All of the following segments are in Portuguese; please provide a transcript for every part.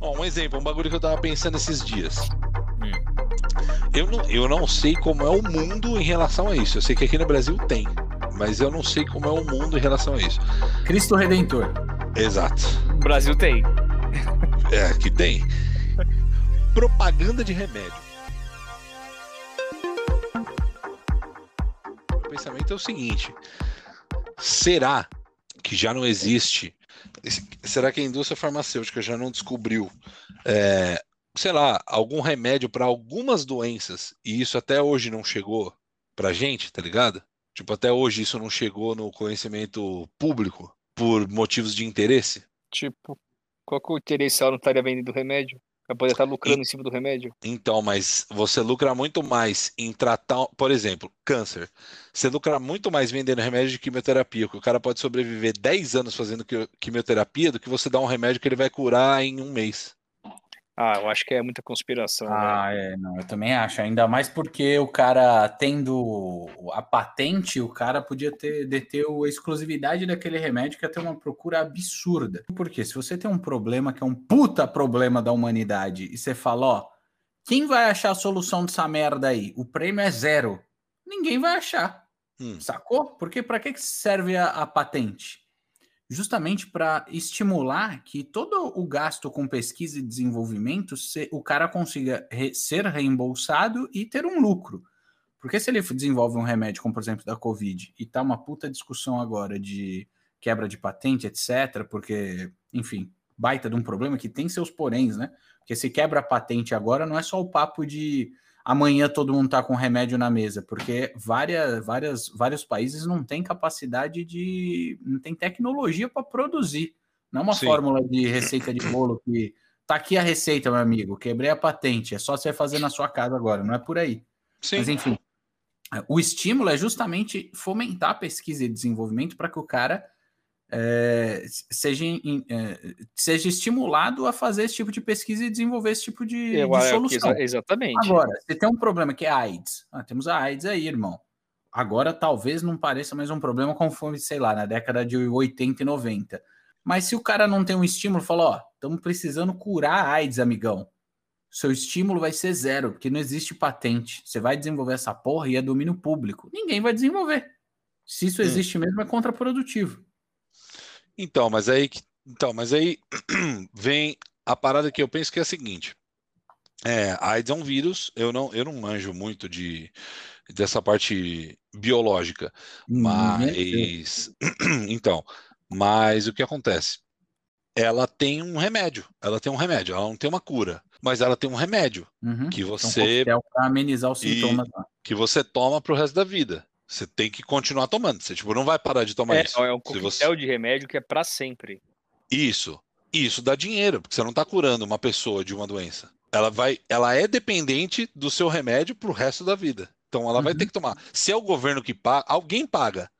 Ó, um exemplo, um bagulho que eu tava pensando esses dias. Eu não, eu não sei como é o mundo em relação a isso. Eu sei que aqui no Brasil tem, mas eu não sei como é o mundo em relação a isso. Cristo Redentor. Exato. O Brasil tem. É, aqui tem. Propaganda de remédio. O pensamento é o seguinte: será que já não existe? Será que a indústria farmacêutica já não descobriu é, sei lá, algum remédio para algumas doenças e isso até hoje não chegou pra gente, tá ligado? Tipo, até hoje isso não chegou no conhecimento público por motivos de interesse? Tipo, qual que é o interesse ela não estaria vendendo remédio? Pra poder estar lucrando e... em cima do remédio? Então, mas você lucra muito mais em tratar, por exemplo, câncer. Você lucra muito mais vendendo remédio de quimioterapia, que o cara pode sobreviver 10 anos fazendo quimioterapia do que você dar um remédio que ele vai curar em um mês. Ah, eu acho que é muita conspiração. Ah, né? é, não, eu também acho. Ainda mais porque o cara tendo a patente, o cara podia ter deter a exclusividade daquele remédio que ia ter uma procura absurda. Porque se você tem um problema que é um puta problema da humanidade e você fala, ó, quem vai achar a solução dessa merda aí? O prêmio é zero. Ninguém vai achar. Hum. Sacou? Porque para que serve a, a patente? Justamente para estimular que todo o gasto com pesquisa e desenvolvimento se, o cara consiga re, ser reembolsado e ter um lucro. Porque se ele desenvolve um remédio, como por exemplo da Covid, e tá uma puta discussão agora de quebra de patente, etc., porque, enfim, baita de um problema que tem seus poréns, né? Porque se quebra a patente agora, não é só o papo de amanhã todo mundo tá com remédio na mesa, porque várias, várias, vários países não têm capacidade de. não tem tecnologia para produzir. Não é uma Sim. fórmula de receita de bolo que. Tá aqui a receita, meu amigo. Quebrei a patente. É só você fazer na sua casa agora, não é por aí. Sim. Mas enfim, o estímulo é justamente fomentar a pesquisa e desenvolvimento para que o cara é, seja, é, seja estimulado a fazer esse tipo de pesquisa e desenvolver esse tipo de, Eu, de solução. Exa exatamente. Agora, você tem um problema que é a AIDS. Ah, temos a AIDS aí, irmão. Agora talvez não pareça mais um problema conforme, sei lá, na década de 80 e 90. Mas se o cara não tem um estímulo, fala, ó, estamos precisando curar a AIDS, amigão. Seu estímulo vai ser zero, porque não existe patente. Você vai desenvolver essa porra e é domínio público. Ninguém vai desenvolver. Se isso hum. existe hum. mesmo, é contraprodutivo. Então, mas aí, então, mas aí vem a parada que eu penso que é a seguinte. É, a AIDS é um vírus, eu não, eu não manjo muito de, dessa parte biológica, hum, mas então, mas o que acontece? Ela tem um remédio, ela tem um remédio, ela não tem uma cura, mas ela tem um remédio uhum. que você então, para amenizar os sintomas, que você toma para o resto da vida. Você tem que continuar tomando. Você tipo, não vai parar de tomar é, isso. É um coquetel você... de remédio que é para sempre. Isso. Isso dá dinheiro, porque você não está curando uma pessoa de uma doença. Ela vai, ela é dependente do seu remédio para o resto da vida. Então ela uhum. vai ter que tomar. Se é o governo que paga, alguém paga.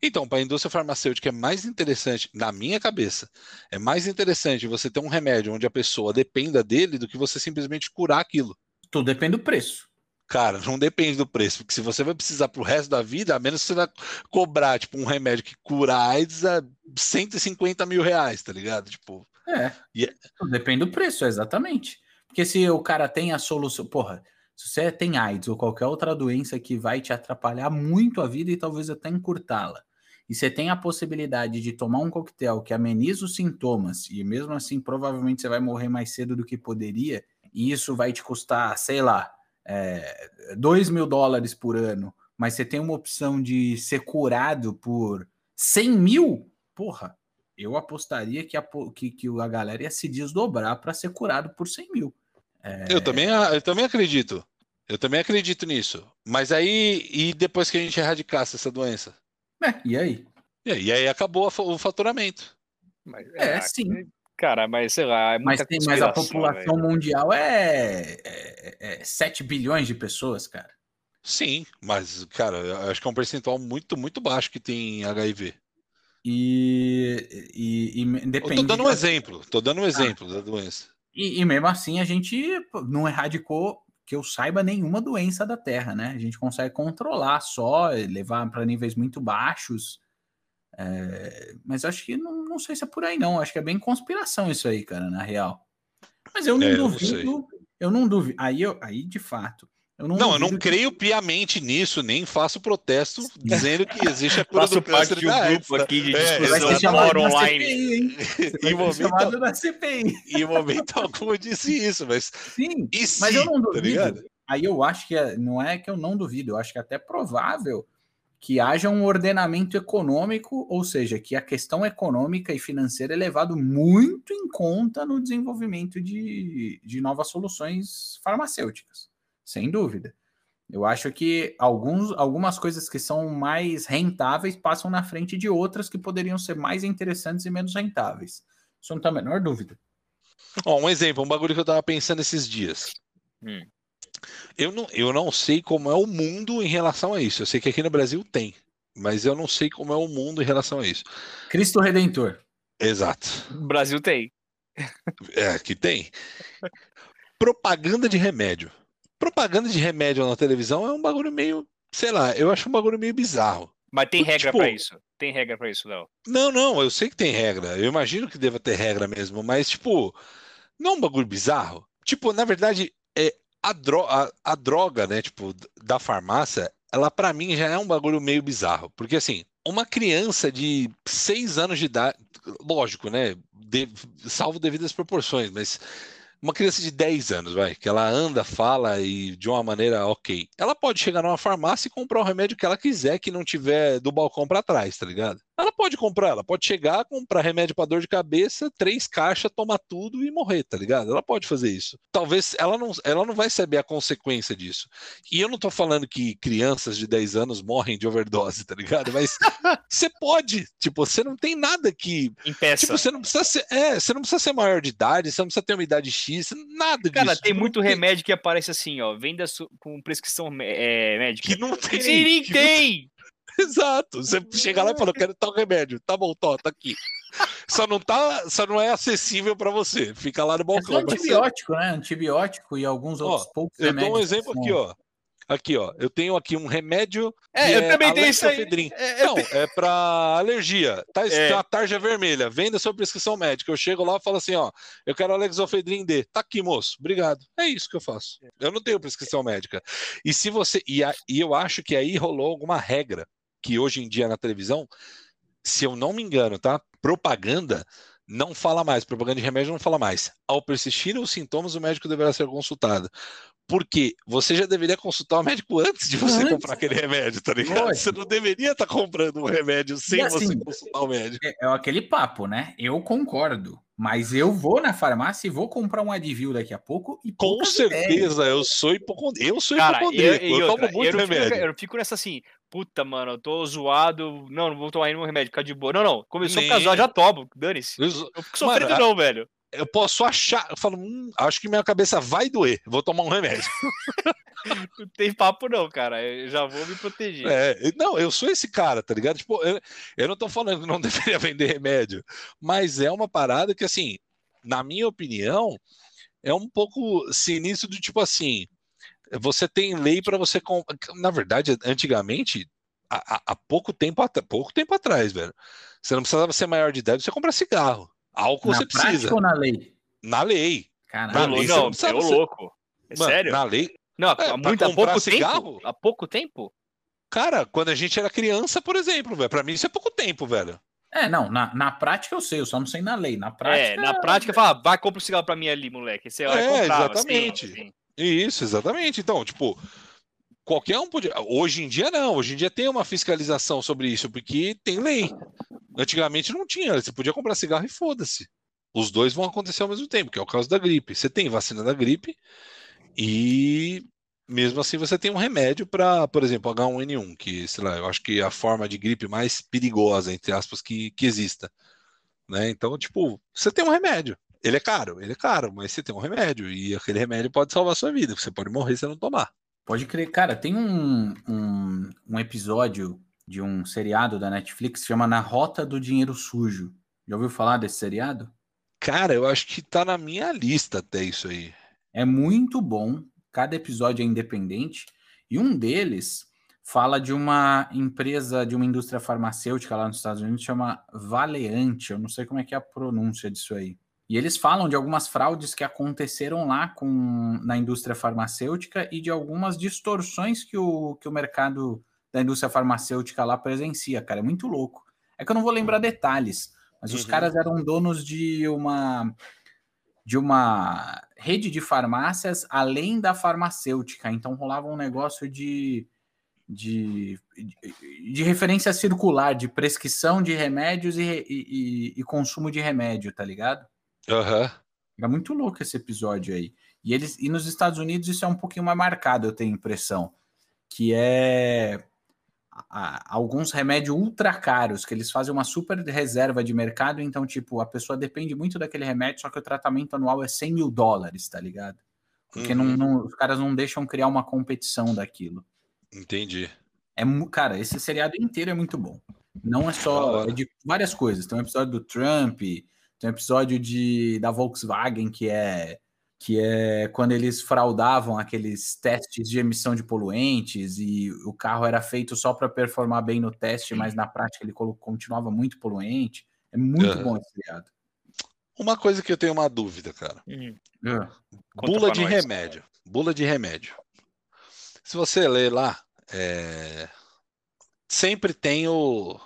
Então, para a indústria farmacêutica é mais interessante, na minha cabeça, é mais interessante você ter um remédio onde a pessoa dependa dele do que você simplesmente curar aquilo. Tudo depende do preço. Cara, não depende do preço, porque se você vai precisar pro resto da vida, a menos que você vai cobrar, tipo, um remédio que cura AIDS a 150 mil reais, tá ligado? Tipo. É. Yeah. É depende do preço, exatamente. Porque se o cara tem a solução. Porra, se você tem AIDS ou qualquer outra doença que vai te atrapalhar muito a vida e talvez até encurtá-la, e você tem a possibilidade de tomar um coquetel que ameniza os sintomas, e mesmo assim provavelmente você vai morrer mais cedo do que poderia, e isso vai te custar, sei lá, é, 2 mil dólares por ano, mas você tem uma opção de ser curado por 100 mil, porra, eu apostaria que a, que, que a galera ia se desdobrar para ser curado por 100 mil. É... Eu, também, eu também acredito. Eu também acredito nisso. Mas aí, e depois que a gente erradicasse essa doença? É, e aí? E aí, e aí acabou o faturamento. Mas, é, é, sim. Cara, mas sei lá, é mas, tem, mas a população véio. mundial é, é, é 7 bilhões de pessoas, cara. Sim, mas, cara, acho que é um percentual muito, muito baixo que tem HIV. E, e, e depende. Eu tô dando um exemplo, tô dando um ah. exemplo ah. da doença. E, e, mesmo assim a gente não erradicou, que eu saiba, nenhuma doença da Terra, né? A gente consegue controlar só, levar para níveis muito baixos. É, mas acho que não, não sei se é por aí, não. Acho que é bem conspiração isso aí, cara, na real. Mas eu não É, duvido, eu não duvido. Aí, eu, aí, de fato, eu não Não, eu não duvido que- creio piamente nisso, nem faço protesto dizendo que existe a cura Faço do parte um da grupo AIDS, aqui de É, Vai discussão da online. CPI, hein? Você Em vai ser momento- da CPI. Em momento algum eu disse isso, mas Sim, e se, mas eu não tá duvido. ligado? aí eu acho que é- não é que eu não duvido, eu acho que é até provável que haja um ordenamento econômico, ou seja, que a questão econômica e financeira é levado muito em conta no desenvolvimento de, de novas soluções farmacêuticas, sem dúvida. Eu acho que alguns, algumas coisas que são mais rentáveis passam na frente de outras que poderiam ser mais interessantes e menos rentáveis. Isso não tem a menor dúvida. Ó, um exemplo, um bagulho que eu tava pensando esses dias. Hum. Eu não, eu não sei como é o mundo em relação a isso. Eu sei que aqui no Brasil tem, mas eu não sei como é o mundo em relação a isso. Cristo Redentor. Exato. O Brasil tem. É, aqui tem. Propaganda de remédio. Propaganda de remédio na televisão é um bagulho meio, sei lá, eu acho um bagulho meio bizarro. Mas tem Tipo- regra pra isso. Tem regra pra isso, Léo. Não, não, eu sei que tem regra. Eu imagino que deva ter regra mesmo, mas, tipo, não é um bagulho bizarro. Tipo, na verdade, é a, dro a, a droga, né, tipo, da farmácia, ela pra mim já é um bagulho meio bizarro. Porque, assim, uma criança de seis anos de idade, lógico, né, de- salvo devidas proporções, mas uma criança de 10 anos, vai, que ela anda, fala e de uma maneira ok. Ela pode chegar numa farmácia e comprar o remédio que ela quiser, que não tiver do balcão pra trás, tá ligado? Ela pode comprar, ela pode chegar, comprar remédio pra dor de cabeça, três caixas, tomar tudo e morrer, tá ligado? Ela pode fazer isso. Talvez ela não, ela não vai saber a consequência disso. E eu não tô falando que crianças de 10 anos morrem de overdose, tá ligado? Mas você pode, tipo, você não tem nada que Impeça. Tipo, você não precisa ser, é, você não precisa ser maior de idade, você não precisa ter uma idade X, nada Cara, disso. tem muito não remédio que aparece assim, ó. Venda com prescrição é, médica. que não tem. Sim, nem que tem! Exato. Você chega lá e fala, eu quero tal remédio. Tá bom, tó, tá aqui. Só não tá, só não é acessível para você. Fica lá no É balcão. só mas você- antibiótico, né? Antibiótico e alguns Ó, outros poucos Eu dou um exemplo aqui, ó. Aqui, ó. Eu tenho aqui um remédio É, eu é também tenho isso aí. É, Não, é para alergia. Tá É. escrito a tarja vermelha. Venda sua prescrição médica. Eu chego lá e falo assim, ó, eu quero Alexofedrin D. Tá aqui, moço. Obrigado. É isso que eu faço. Eu não tenho prescrição médica. E se você e, a- e eu acho que aí rolou alguma regra que hoje em dia na televisão, se eu não me engano, tá? Propaganda não fala mais, propaganda de remédio não fala mais. Ao persistirem os sintomas, o médico deverá ser consultado. Porque você já deveria consultar o médico antes de você Antes. comprar aquele remédio, tá ligado? Lógico. Você não deveria estar comprando um remédio sem assim, você consultar o médico. É, é aquele papo, né? Eu concordo. Mas eu vou na farmácia e vou comprar um Advil daqui a pouco e Com poucas ideias. certeza, eu sou hipocondríaco. Eu sou Cara, eu, hipocondríaco. Eu, outra, tomo muito eu, não fico, remédio. eu fico nessa assim, puta, mano, eu tô zoado, não, não vou tomar nenhum remédio, ficar de boa. Não, não, começou Nem. a casar, já tomo, dane-se. Eu, fico sofrendo Mano, não, velho. eu posso achar, eu falo, hum, acho que minha cabeça vai doer, vou tomar um remédio. Não tem papo não, cara, eu já vou me proteger. É, não, eu sou esse cara, tá ligado? Tipo, eu, eu não tô falando que não deveria vender remédio, mas é uma parada que, assim, na minha opinião, é um pouco sinistro do tipo assim, você tem lei para você, na verdade, antigamente, há, há- há pouco tempo, atra- pouco tempo atrás, velho, você não precisava ser maior de idade, você compra cigarro, álcool Na você prática precisa, ou na lei? na lei, Caralho. Na lei, você não, não você- louco. É Mano, sério? na lei, Não, É, pra há muito, há comprar pouco cigarro? tempo? Há pouco tempo? cara, quando a gente era criança, por exemplo, velho, para mim isso é pouco tempo, velho. É, não, na, na prática eu sei, eu só não sei na lei. Na prática. É, na prática, fala, vai, compra um cigarro pra mim ali, moleque. Você vai É, comprar. exatamente. Sim, sim. Isso, exatamente. Então, tipo, qualquer um podia. Hoje em dia, não. Hoje em dia tem uma fiscalização sobre isso, porque tem lei. Antigamente não tinha. Você podia comprar cigarro e foda-se. Os dois vão acontecer ao mesmo tempo, que é o caso da gripe. Você tem vacina da gripe e mesmo assim você tem um remédio para, por exemplo, H1N1, que, sei lá, eu acho que é a forma de gripe mais perigosa, entre aspas, que, que exista. Né? Então, tipo, você tem um remédio. Ele é caro, ele é caro, mas você tem um remédio e aquele remédio pode salvar a sua vida. Você pode morrer se não tomar. Pode crer. Cara, tem um, um, um episódio de um seriado da Netflix que chama Na Rota do Dinheiro Sujo. Já ouviu falar desse seriado? Cara, eu acho que tá na minha lista até isso aí. É muito bom. Cada episódio é independente. E um deles fala de uma empresa, de uma indústria farmacêutica lá nos Estados Unidos, chama Valeante. Eu não sei como é que é a pronúncia disso aí. E eles falam de algumas fraudes que aconteceram lá com, na indústria farmacêutica e de algumas distorções que o, que o mercado da indústria farmacêutica lá presencia, cara. É muito louco. É que eu não vou lembrar detalhes, mas uhum. os caras eram donos de uma de uma rede de farmácias além da farmacêutica. Então rolava um negócio de, de, de, referência circular, de prescrição de remédios e, e, e consumo de remédio, tá ligado? Uhum. É muito louco esse episódio aí. E, eles, e nos Estados Unidos isso é um pouquinho mais marcado, eu tenho a impressão. Que é a, alguns remédios ultra caros, que eles fazem uma super reserva de mercado, então, tipo, a pessoa depende muito daquele remédio, só que o tratamento anual é 100 mil dólares, tá ligado? Porque uhum. não, não, os caras não deixam criar uma competição daquilo. Entendi. É, cara, esse seriado inteiro é muito bom. Não é só. É de várias coisas. Tem um episódio do Trump, tem um episódio de, da Volkswagen que é que é quando eles fraudavam aqueles testes de emissão de poluentes e o carro era feito só para performar bem no teste, mas na prática ele continuava muito poluente. É muito uhum. bom esse seriado. Uma coisa que eu tenho uma dúvida, cara. Uhum. Bula de nós. remédio. Bula de remédio. Se você ler lá, é... sempre tem o...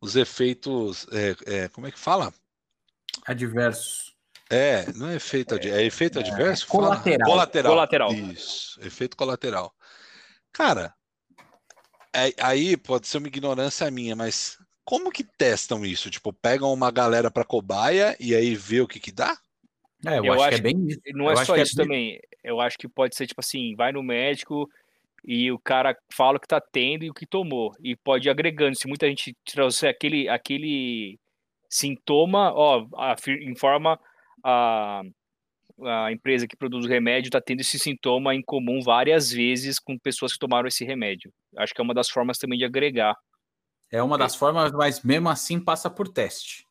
os efeitos. É, é, como é que fala? Adversos. É, não é efeito, é, é efeito adverso? Colateral. colateral. Colateral. Isso, efeito colateral. Cara, é, aí pode ser uma ignorância minha, mas como que testam isso? Tipo, pegam uma galera para cobaia e aí vê o que que dá? É, eu, eu acho, acho, que é bem isso. Não é só é isso é também. Eu acho que pode ser tipo assim, vai no médico e o cara fala o que tá tendo e o que tomou. E pode ir agregando. Se muita gente trouxer aquele, aquele sintoma, ó, informa a, a empresa que produz o remédio está tendo esse sintoma em comum várias vezes com pessoas que tomaram esse remédio. Acho que é uma das formas também de agregar. É uma das formas, mas mesmo assim passa por teste.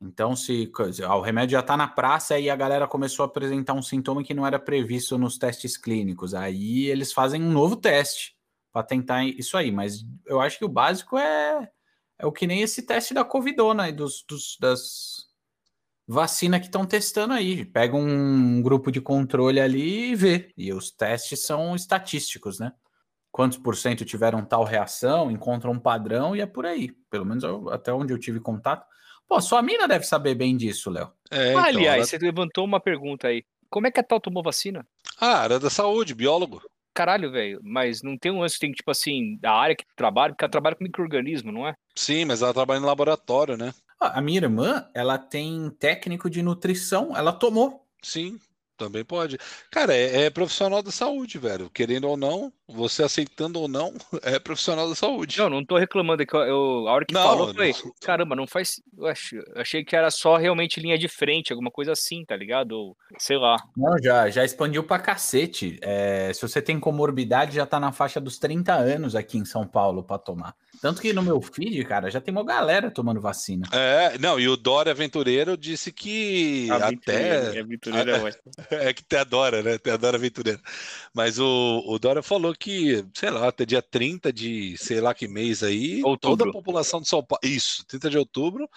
Então, se o remédio já está na praça e a galera começou a apresentar um sintoma que não era previsto nos testes clínicos, aí eles fazem um novo teste para tentar isso aí. Mas eu acho que o básico é, é o que nem esse teste da Covidona dos, dos das, vacina que estão testando aí. Pega um grupo de controle ali e vê. E os testes são estatísticos, né? Quantos por cento tiveram tal reação, encontram um padrão e é por aí. Pelo menos eu, até onde eu tive contato. Pô, sua mina deve saber bem disso, Léo. É, então, Aliás, ela... você levantou uma pergunta aí. Como é que a tal tomou vacina? Ah, era da saúde, biólogo. Caralho, velho, mas não tem um lance, tem tipo assim, da área que trabalha, porque ela trabalha com microorganismo, não é? Sim, mas ela trabalha no laboratório, né? A minha irmã, ela tem técnico de nutrição, ela tomou. Sim, também pode. Cara, é, é, profissional da saúde, velho. Querendo ou não, você aceitando ou não, é profissional da saúde. Não, não tô reclamando. É que eu, eu a hora que não, falou, eu falei, não... caramba, não faz. Eu achei, achei que era só realmente linha de frente, alguma coisa assim, tá ligado? Ou, sei lá. Não, já, já expandiu pra cacete. É, se você tem comorbidade, já tá na faixa dos 30 anos aqui em São Paulo para tomar. Tanto que no meu feed, cara, já tem uma galera tomando vacina. É, não, e o Dória Aventureiro disse que até. Aventureiro é, é que até adora, né? Até adora Aventureiro. Mas o, o Dória falou que, sei lá, até dia 30 de sei lá que mês aí, outubro. toda a população de São Paulo. Isso, 30 de outubro,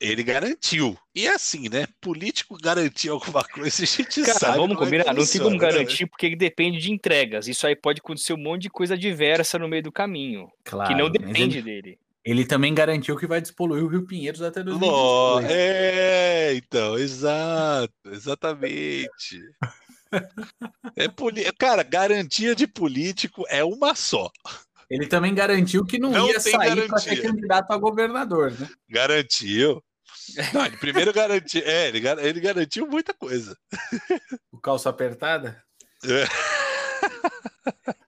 ele garantiu. E é assim, né? Político garantir alguma coisa, a gente Cara, sabe. Vamos é combinar, não tem como né? garantir né? porque depende de entregas. Isso aí pode acontecer um monte de coisa diversa no meio do caminho. Claro, que não depende ele, dele. Ele também garantiu que vai despoluir o Rio Pinheiros até 2022. É, então, exato, exatamente. é poli... Cara, garantia de político é uma só. Ele também garantiu que não, não ia sair para ser candidato a governador, né? Garantiu. Não, ele primeiro garantiu. É, ele, ele garantiu muita coisa. O calça apertada? É.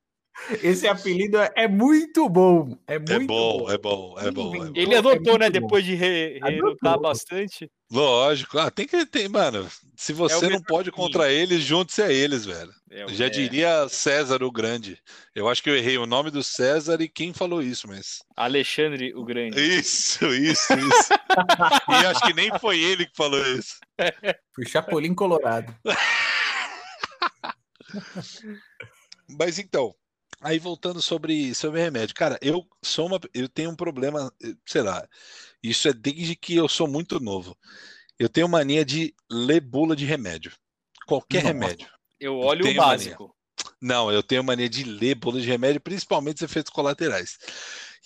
Esse apelido é muito bom. É, é muito é bom, bom, é bom, é bom. É bom. Ele adotou, é né? Bom. Depois de re, relutar bastante. Lógico, ah, tem que ter, mano. Se você é não pode contra eles, junte-se a eles, velho. É, Já diria César o Grande. Eu acho que eu errei o nome do César e quem falou isso, mas. Alexandre o Grande. Isso, isso, isso. e acho que nem foi ele que falou isso. Foi Chapolin Colorado. mas então, Aí voltando sobre, sobre remédio, cara, eu sou uma, eu tenho um problema, sei lá, isso é desde que eu sou muito novo. Eu tenho mania de ler bula de remédio. Qualquer remédio. Eu olho eu o básico. Mania. Não, eu tenho mania de ler bula de remédio, principalmente os efeitos colaterais.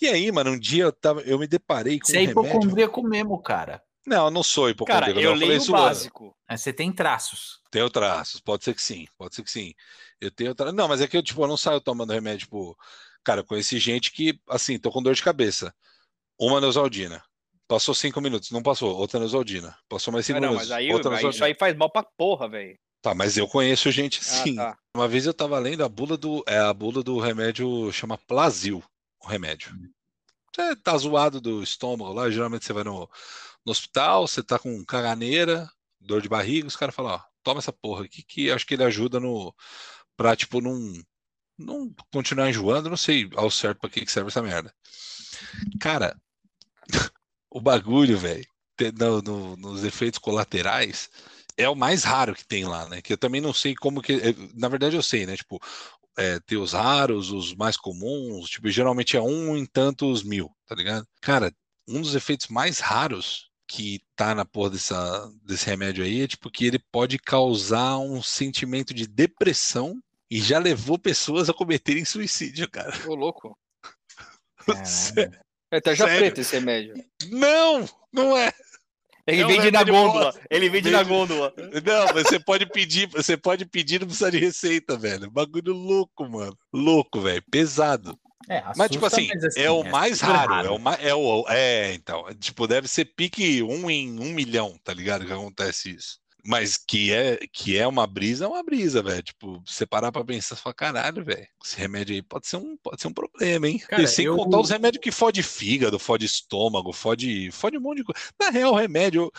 E aí, mano, um dia eu, tava, eu me deparei com Você é um hipocondríaco mesmo, cara. Não, eu não sou hipocondríaco. Cara, eu não, leio o básico. Mas você tem traços. Tenho traços, pode ser que sim, pode ser que sim. Eu tenho tra... Não, mas é que eu, tipo, eu não saio tomando remédio, tipo... Cara, eu conheci gente que, assim, tô com dor de cabeça. Uma Neusaldina. Passou cinco minutos, não passou. Outra Neusaldina. Passou mais cinco não, minutos. Mas aí, aí isso aí faz mal pra porra, velho. Tá, mas eu conheço gente assim. Ah, tá. Uma vez eu tava lendo a bula do. É, a bula do remédio chama Plasil, o remédio. Você tá zoado do estômago lá, geralmente você vai no, no hospital, você tá com caganeira, dor de barriga, os caras falam, ó, toma essa porra aqui que acho que ele ajuda no. pra, tipo, não. Não continuar enjoando, não sei ao certo pra que, que serve essa merda. Cara, o bagulho, velho, no, no, nos efeitos colaterais, é o mais raro que tem lá, né? Que eu também não sei como que. Eh, na verdade, eu sei, né? Tipo, é, ter os raros, os mais comuns, tipo, geralmente é um em tantos mil, tá ligado? Cara, um dos efeitos mais raros que tá na porra dessa, desse remédio aí é tipo que ele pode causar um sentimento de depressão e já levou pessoas a cometerem suicídio, cara. Ô, louco. É tarja Sério? preta esse remédio. Não, não é. Ele não, vende na gôndola. Ele vende, vende na gôndola. Não, mas você pode pedir, você pode pedir, não precisa de receita, velho. Bagulho louco, mano. Louco, velho. Pesado. É, mas, tipo assim, mas assim é o é mais raro. raro. É, o mais, é, o, é, então. Tipo, deve ser pique um em um milhão, tá ligado? Que acontece isso. Mas que é, que é uma brisa, é uma brisa, velho. Tipo, você parar pra pensar, você caralho, velho, esse remédio aí pode ser um, pode ser um problema, hein? Cara, e sem eu... contar os remédios que fode fígado, fode estômago, fode, fode um monte de coisa. Na real, o remédio,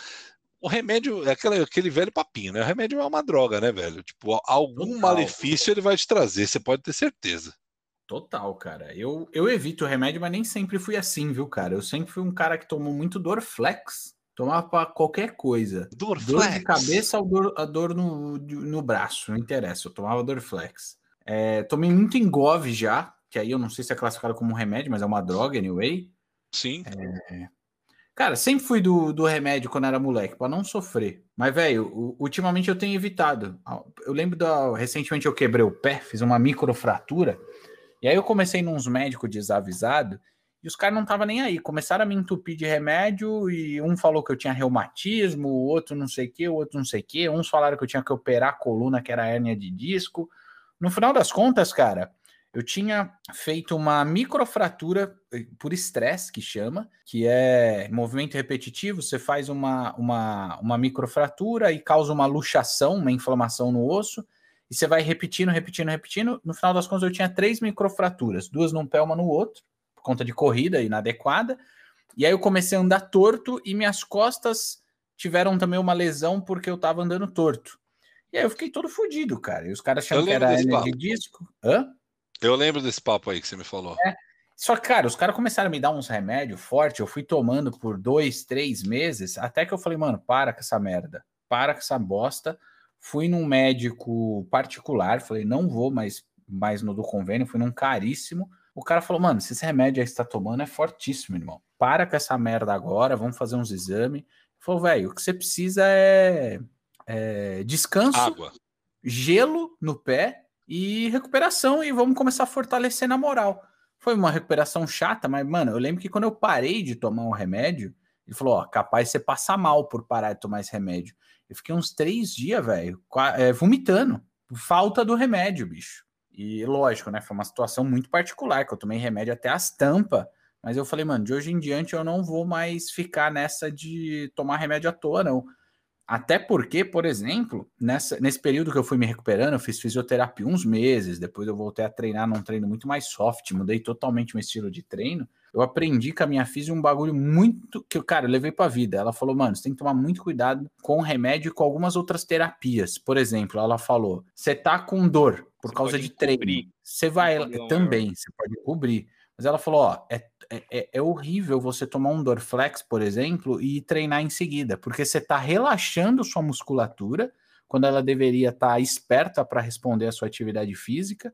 o remédio é aquele, aquele velho papinho, né? O remédio é uma droga, né, velho? Tipo, algum Total. malefício ele vai te trazer, você pode ter certeza. Total, cara. Eu, eu evito o remédio, mas nem sempre fui assim, viu, cara? Eu sempre fui um cara que tomou muito Dorflex Tomava para qualquer coisa. Dorflex. Dor de cabeça ou dor, a dor no, no braço, não interessa. Eu tomava Dorflex. É, tomei muito Engove já, que aí eu não sei se é classificado como um remédio, mas é uma droga, anyway. Sim. É... Cara, sempre fui do, do remédio quando era moleque, para não sofrer. Mas, velho, ultimamente eu tenho evitado. Eu lembro da. Recentemente eu quebrei o pé, fiz uma microfratura. E aí eu comecei nos médicos desavisado e os caras não estavam nem aí. Começaram a me entupir de remédio e um falou que eu tinha reumatismo, o outro não sei o que, o outro não sei o que. Uns falaram que eu tinha que operar a coluna, que era hérnia de disco. No final das contas, cara, eu tinha feito uma microfratura eh, por estresse, que chama, que é movimento repetitivo. Você faz uma, uma, uma microfratura e causa uma luxação, uma inflamação no osso. E você vai repetindo, repetindo, repetindo. No final das contas, eu tinha três microfraturas, duas num pé, uma no outro conta de corrida inadequada. E aí eu comecei a andar torto e minhas costas tiveram também uma lesão porque eu tava andando torto. E aí eu fiquei todo fodido, cara. E os caras acharam que era disco. Hã? Eu lembro desse papo aí que você me falou. É. Só que, cara, os caras começaram a me dar uns remédios fortes. Eu fui tomando por dois, três meses, até que eu falei, mano, para com essa merda. Para com essa bosta. Fui num médico particular, falei, não vou mais, mais no do convênio, fui num caríssimo. O cara falou, mano, se esse remédio aí que você tá tomando é fortíssimo, irmão. Para com essa merda agora, vamos fazer uns exames. Ele falou, velho, o que você precisa é, é descanso, Água. gelo no pé e recuperação e vamos começar a fortalecer na moral. Foi uma recuperação chata, mas, mano, eu lembro que quando eu parei de tomar o um remédio, ele falou, ó, capaz de você passar mal por parar de tomar esse remédio. Eu fiquei uns três dias, velho, é, vomitando. Falta do remédio, bicho. E lógico, né? Foi uma situação muito particular, que eu tomei remédio até as tampas. Mas eu falei, mano, de hoje em diante eu não vou mais ficar nessa de tomar remédio à toa, não. Até porque, por exemplo, nessa, nesse período que eu fui me recuperando, eu fiz fisioterapia uns meses, depois eu voltei a treinar num treino muito mais soft, mudei totalmente o estilo de treino. Eu aprendi com a minha física um bagulho muito que, cara, eu levei pra vida. Ela falou, mano, você tem que tomar muito cuidado com o remédio e com algumas outras terapias. Por exemplo, ela falou: você tá com dor por você causa de treino. Você vai também, você pode cobrir. Mas ela falou: ó, é, é, é, horrível você tomar um Dorflex, por exemplo, e treinar em seguida, porque você tá relaxando sua musculatura quando ela deveria estar tá esperta para responder à sua atividade física.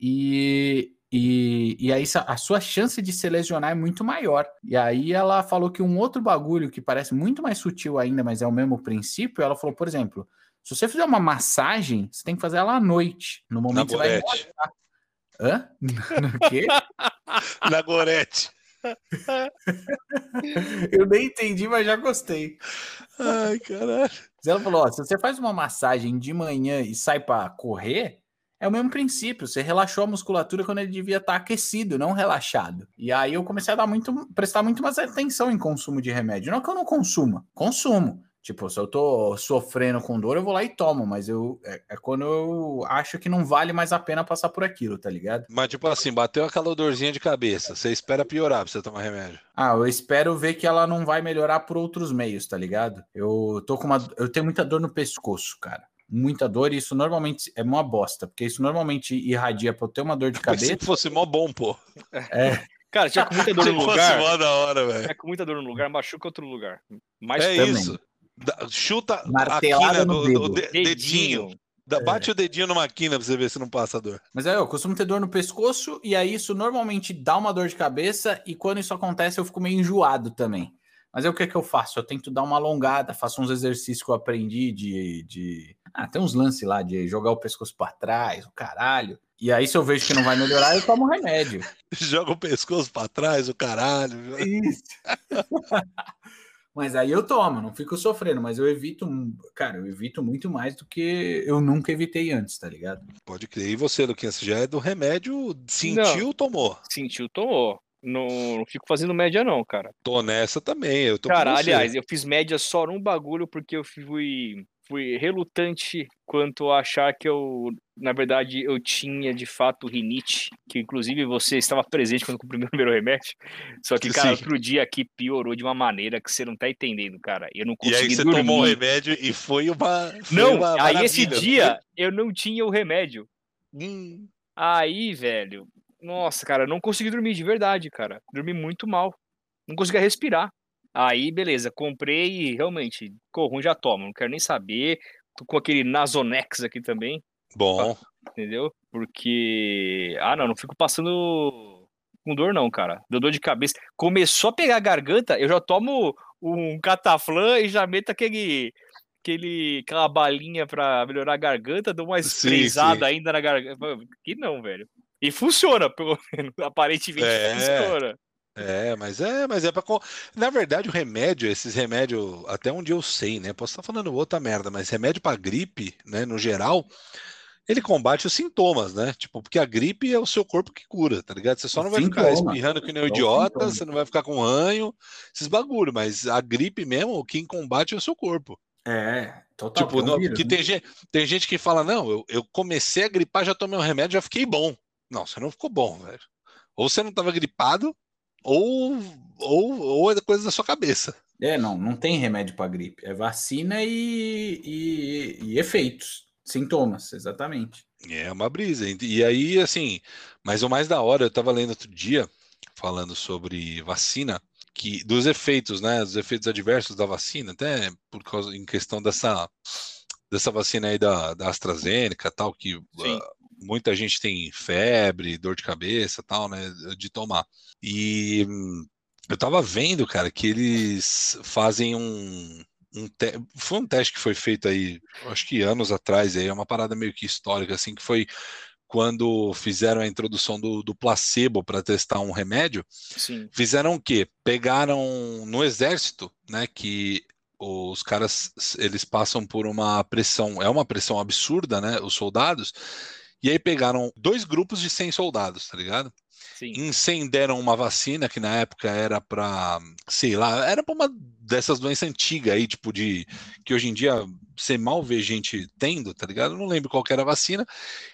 E E, e aí a sua chance de se lesionar é muito maior. E aí ela falou que um outro bagulho que parece muito mais sutil ainda, mas é o mesmo princípio, ela falou, por exemplo, se você fizer uma massagem, você tem que fazer ela à noite, no momento que você vai. Hã? No quê? Na gorete. Eu nem entendi, mas já gostei. Ai, caralho. Ela falou: ó, se você faz uma massagem de manhã e sai para correr, é o mesmo princípio. Você relaxou a musculatura quando ele devia estar tá aquecido, não relaxado. E aí eu comecei a dar muito, prestar muito mais atenção em consumo de remédio. Não que eu não consuma, consumo. Tipo, se eu tô sofrendo com dor, eu vou lá e tomo, mas eu é, é, quando eu acho que não vale mais a pena passar por aquilo, tá ligado? Mas, tipo assim, bateu aquela dorzinha de cabeça, você espera piorar pra você tomar remédio. Ah, eu espero ver que ela não vai melhorar por outros meios, tá ligado? Eu tô com uma. Eu tenho muita dor no pescoço, cara. Muita dor, e isso normalmente é uma bosta, porque isso normalmente irradia pra eu ter uma dor de cabeça. Se fosse mó bom, pô. É. Cara, tinha com muita dor no lugar. Mó da hora, velho. com muita dor no lugar, machuca outro lugar. Mas é também. isso. Chuta Martelada a quina do, do, dedinho. dedinho. Bate é. o dedinho numa quina pra você ver se não passa dor. Mas é, eu costumo ter dor no pescoço e aí isso normalmente dá uma dor de cabeça e quando isso acontece eu fico meio enjoado também. Mas é o que é que eu faço? Eu tento dar uma alongada, faço uns exercícios que eu aprendi de. de... Ah, tem uns lances lá de jogar o pescoço para trás, o caralho. E aí, se eu vejo que não vai melhorar, eu tomo remédio. Joga o pescoço para trás, o caralho. Isso. Mas aí eu tomo, não fico sofrendo, mas eu evito, cara, eu evito muito mais do que eu nunca evitei antes, tá ligado? Pode crer. E você, Luquinhas, já é do remédio, sentiu, não, tomou? Sentiu, tomou. Não, não, fico fazendo média, não, cara. Tô nessa também. Eu tô cara, aliás, eu fiz média só num bagulho porque eu fui fui relutante quanto a achar que eu, na verdade, eu tinha de fato rinite, que inclusive você estava presente quando comprei meu primeiro remédio. Só que, cara, Sim. outro dia aqui piorou de uma maneira que você não tá entendendo, cara. Eu não consegui E aí você dormir. tomou o remédio e foi uma. Foi não, uma aí esse dia eu não tinha o remédio. Hum. Aí, velho, nossa, cara, eu não consegui dormir de verdade, cara. Dormi muito mal. Não conseguia respirar. Aí, beleza, comprei e realmente, ficou ruim, já tomo, não quero nem saber. Tô com aquele Nasonex aqui também. Bom. Entendeu? Porque. Ah, não, não fico passando com dor, não, cara. Deu dor de cabeça. Começou a pegar a garganta, eu já tomo um cataflã e já meto aquele. Aquele, aquela balinha pra melhorar a garganta, dou uma espresada ainda na garganta. Que não, velho. E funciona, pelo menos. Aparentemente é. funciona. É, mas é, mas é para Na verdade, o remédio, esses remédios, até onde eu sei, né? Posso estar falando outra merda, mas remédio para gripe, né, no geral, ele combate os sintomas, né? Tipo, porque a gripe é o seu corpo que cura, tá ligado? Você só não vai Sintoma. ficar espirrando que nem um é idiota, você não vai ficar com ranho, esses bagulho, mas a gripe mesmo, quem combate é o seu corpo. É, total. Tipo, não, que né? tem, gente, tem gente que fala, não, eu, eu comecei a gripar, já tomei um remédio, já fiquei bom. Não, você não ficou bom, velho. Ou você não estava gripado, ou, ou, ou é coisa da sua cabeça. É, não, não tem remédio para gripe. É vacina e, e, e, efeitos, sintomas, exatamente. É uma brisa. E aí, assim, mas o mais da hora, eu estava lendo outro dia, falando sobre vacina, que dos efeitos, né, dos efeitos adversos da vacina, até por causa, em questão dessa, dessa vacina aí da, da AstraZeneca, tal, que uh, muita gente tem febre, dor de cabeça, tal, né, de tomar. E eu tava vendo, cara, que eles fazem um, um te... foi um teste que foi feito aí, acho que anos atrás, aí é uma parada meio que histórica, assim, que foi quando fizeram a introdução do, do placebo para testar um remédio. Sim. Fizeram o quê? Pegaram no exército, né, que os caras eles passam por uma pressão, é uma pressão absurda, né, os soldados e aí pegaram dois grupos de 100 soldados, tá ligado? Sim. Incenderam uma vacina que na época era para, sei lá, era para uma dessas doenças antigas aí, tipo de que hoje em dia você mal vê gente tendo, tá ligado? Eu não lembro qual era a vacina.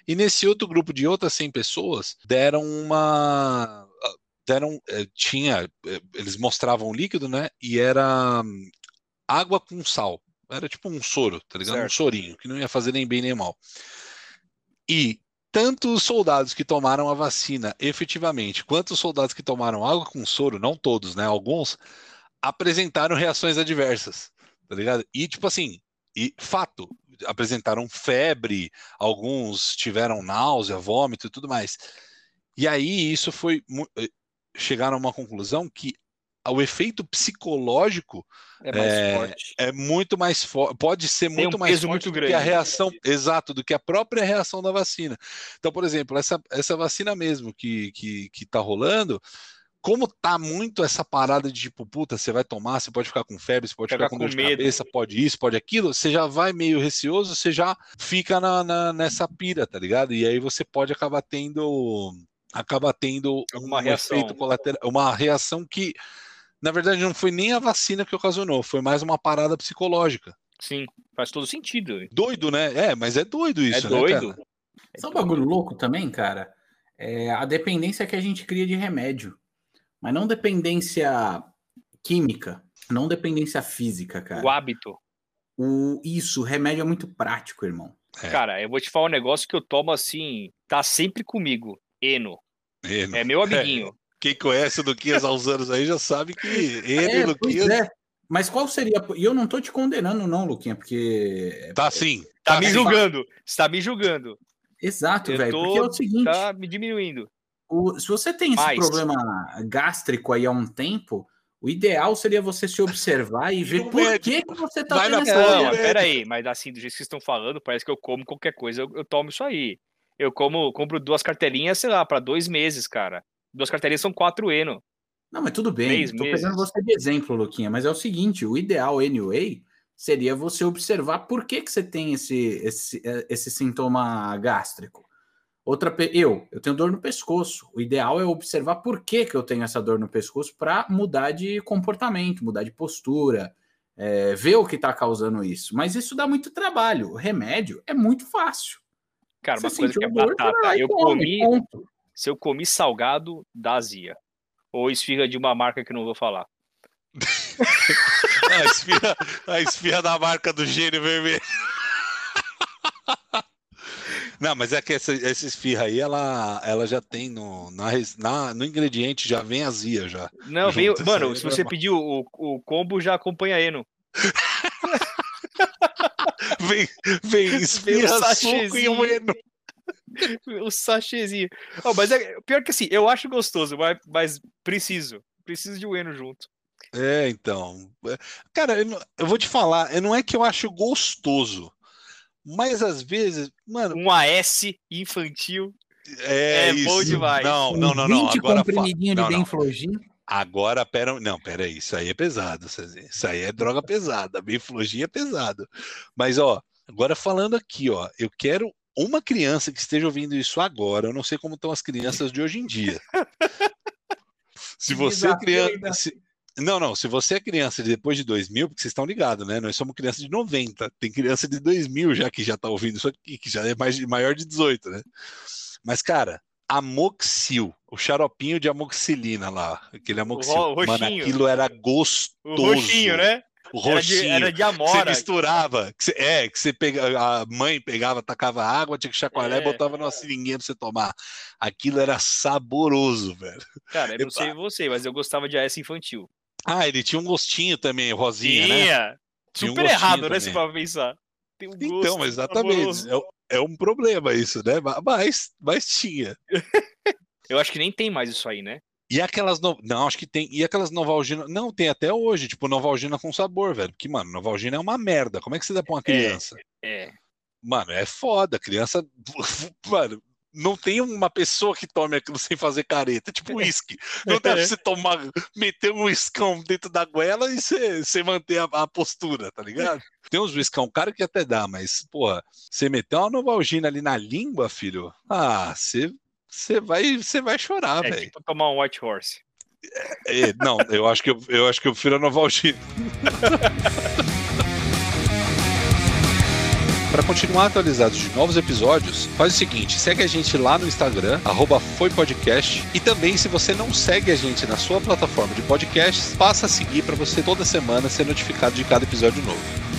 E nesse outro grupo de outras 100 pessoas deram uma deram eh, tinha eh, eles mostravam o líquido, né? E era água com sal. Era tipo um soro, tá ligado? Certo. Um sorinho, que não ia fazer nem bem nem mal. E tanto os soldados que tomaram a vacina efetivamente, quanto os soldados que tomaram água com soro, não todos, né? Alguns apresentaram reações adversas, tá ligado? E tipo assim, e fato, apresentaram febre, alguns tiveram náusea, vômito e tudo mais. E aí isso foi eh, chegaram a uma conclusão que o efeito psicológico é, é, é muito mais forte, pode ser Tem muito um mais forte do grande. que a reação, exato, do que a própria reação da vacina. Então, por exemplo, essa, essa vacina mesmo que, que, que tá rolando, como tá muito essa parada de tipo, puta, você vai tomar, você pode ficar com febre, você pode ficar, ficar com, com dor de medo. cabeça, pode isso, pode aquilo, você já vai meio receoso, você já fica na, na, nessa pira, tá ligado? E aí você pode acabar tendo acaba tendo uma um reação. efeito colateral, uma reação que na verdade não foi nem a vacina que ocasionou, foi mais uma parada psicológica. Sim, faz todo sentido. Doido, né? É, mas é doido isso, é né, doido. Né, Sabe um bagulho louco também, cara? É a dependência que a gente cria de remédio. Mas não dependência química, não dependência física, cara. O hábito. O, isso, o remédio é muito prático, irmão. É. Cara, eu vou te falar um negócio que eu tomo assim, tá sempre comigo. Eno. Eno. É meu amiguinho. É. Quem conhece o Luquinhas há uns anos aí já sabe que Eno é, Luquinhas. É. Mas qual seria. E eu não tô te condenando, não, Luquinha, porque. Tá sim. Tá, tá me julgando. Você tá me julgando. Exato, velho. Porque é o seguinte. Tá me diminuindo. O, se você tem esse problema gástrico aí há um tempo, o ideal seria você se observar e ver por que, que você tá tendo essa Não, peraí, mas assim, do jeito que vocês estão falando, parece que eu como qualquer coisa, eu, eu tomo isso aí. Eu como, compro duas cartelinhas, sei lá, para dois meses, cara. Duas cartelinhas são quatro eno. Não, mas tudo bem. Três Tô meses. pegando você de exemplo, Luquinha, mas é o seguinte, o ideal, anyway, seria você observar por que, que você tem esse, esse, esse sintoma gástrico. Outra, eu, eu tenho dor no pescoço. O ideal é observar por que, que eu tenho essa dor no pescoço para mudar de comportamento, mudar de postura, é, ver o que está causando isso. Mas isso dá muito trabalho. O remédio é muito fácil. Cara, Você uma coisa que é dor, batata. Eu comi, ponto. Se eu comi salgado, dá azia. Ou esfirra de uma marca que não vou falar. a, esfirra, a esfirra da marca do gênio vermelho. Não, mas é que essa, essa esfirra aí, ela, ela já tem no, na, na, no ingrediente, já vem azia já. Não, vem, mano, se você pedir o, o combo, já acompanha Eno. vem, vem esfirra, suco e um Eno. O sachêzinho. Oh, mas é pior que assim, eu acho gostoso, mas, mas preciso. Preciso de um Eno junto. É, então. Cara, eu, eu vou te falar, não é que eu acho gostoso. Mas às vezes, mano. Um AS infantil. É, é bom demais. Não, não, não, não. Agora comprimidinho de bem flojinho. Agora, pera, não, pera aí, isso aí é pesado, isso aí é droga pesada, bem flojinho é pesado. Mas, ó, agora falando aqui, ó, eu quero uma criança que esteja ouvindo isso agora, eu não sei como estão as crianças de hoje em dia. Se você é criança, se, não, não. Se você é criança de depois de 2000, porque vocês estão ligados, né? Nós somos criança de 90. Tem criança de 2000 já que já tá ouvindo isso aqui, que já é mais, maior de 18, né? Mas, cara, amoxil, o xaropinho de amoxilina lá, aquele amoxil. O Mano, aquilo era gostoso. O roxinho, né? O roxinho. Era de, era de amora. Você misturava. Que você, é, que você pegava, a mãe pegava, tacava água, tinha que chacoalhar é. e botava numa seringuinha pra você tomar. Aquilo era saboroso, velho. Cara, eu não sei você, mas eu gostava de AS infantil. Ah, ele tinha um gostinho também, rosinha, né? tinha. né? Tinha Super um errado, né? Se for pensar. Tem um então, exatamente. É, é, um problema isso, né? Mas, mas tinha. Eu acho que nem tem mais isso aí, né? E aquelas. No... Não, acho que tem. E aquelas Novalgina. Não, tem até hoje, tipo, Novalgina com sabor, velho. Porque, mano, Novalgina é uma merda. Como é que você dá pra uma é, criança? É. é. Mano, é foda. Criança. Mano, não tem uma pessoa que tome aquilo sem fazer careta, tipo uísque. Não pra você tomar, meter um uiscão dentro da goela e você, você manter a, a, postura, tá ligado? Tem uns uiscão caro que até dá, mas, porra, você meter uma novalgina ali na língua, filho, ah, você, você vai, você vai chorar, é velho. Tipo tomar um white horse. É, é, não, eu acho que eu, eu acho que eu prefiro a novalgina. Para continuar atualizado de novos episódios, faz o seguinte: segue a gente lá no Instagram, @foipodcast, e também se você não segue a gente na sua plataforma de podcasts, passa a seguir para você toda semana ser notificado de cada episódio novo.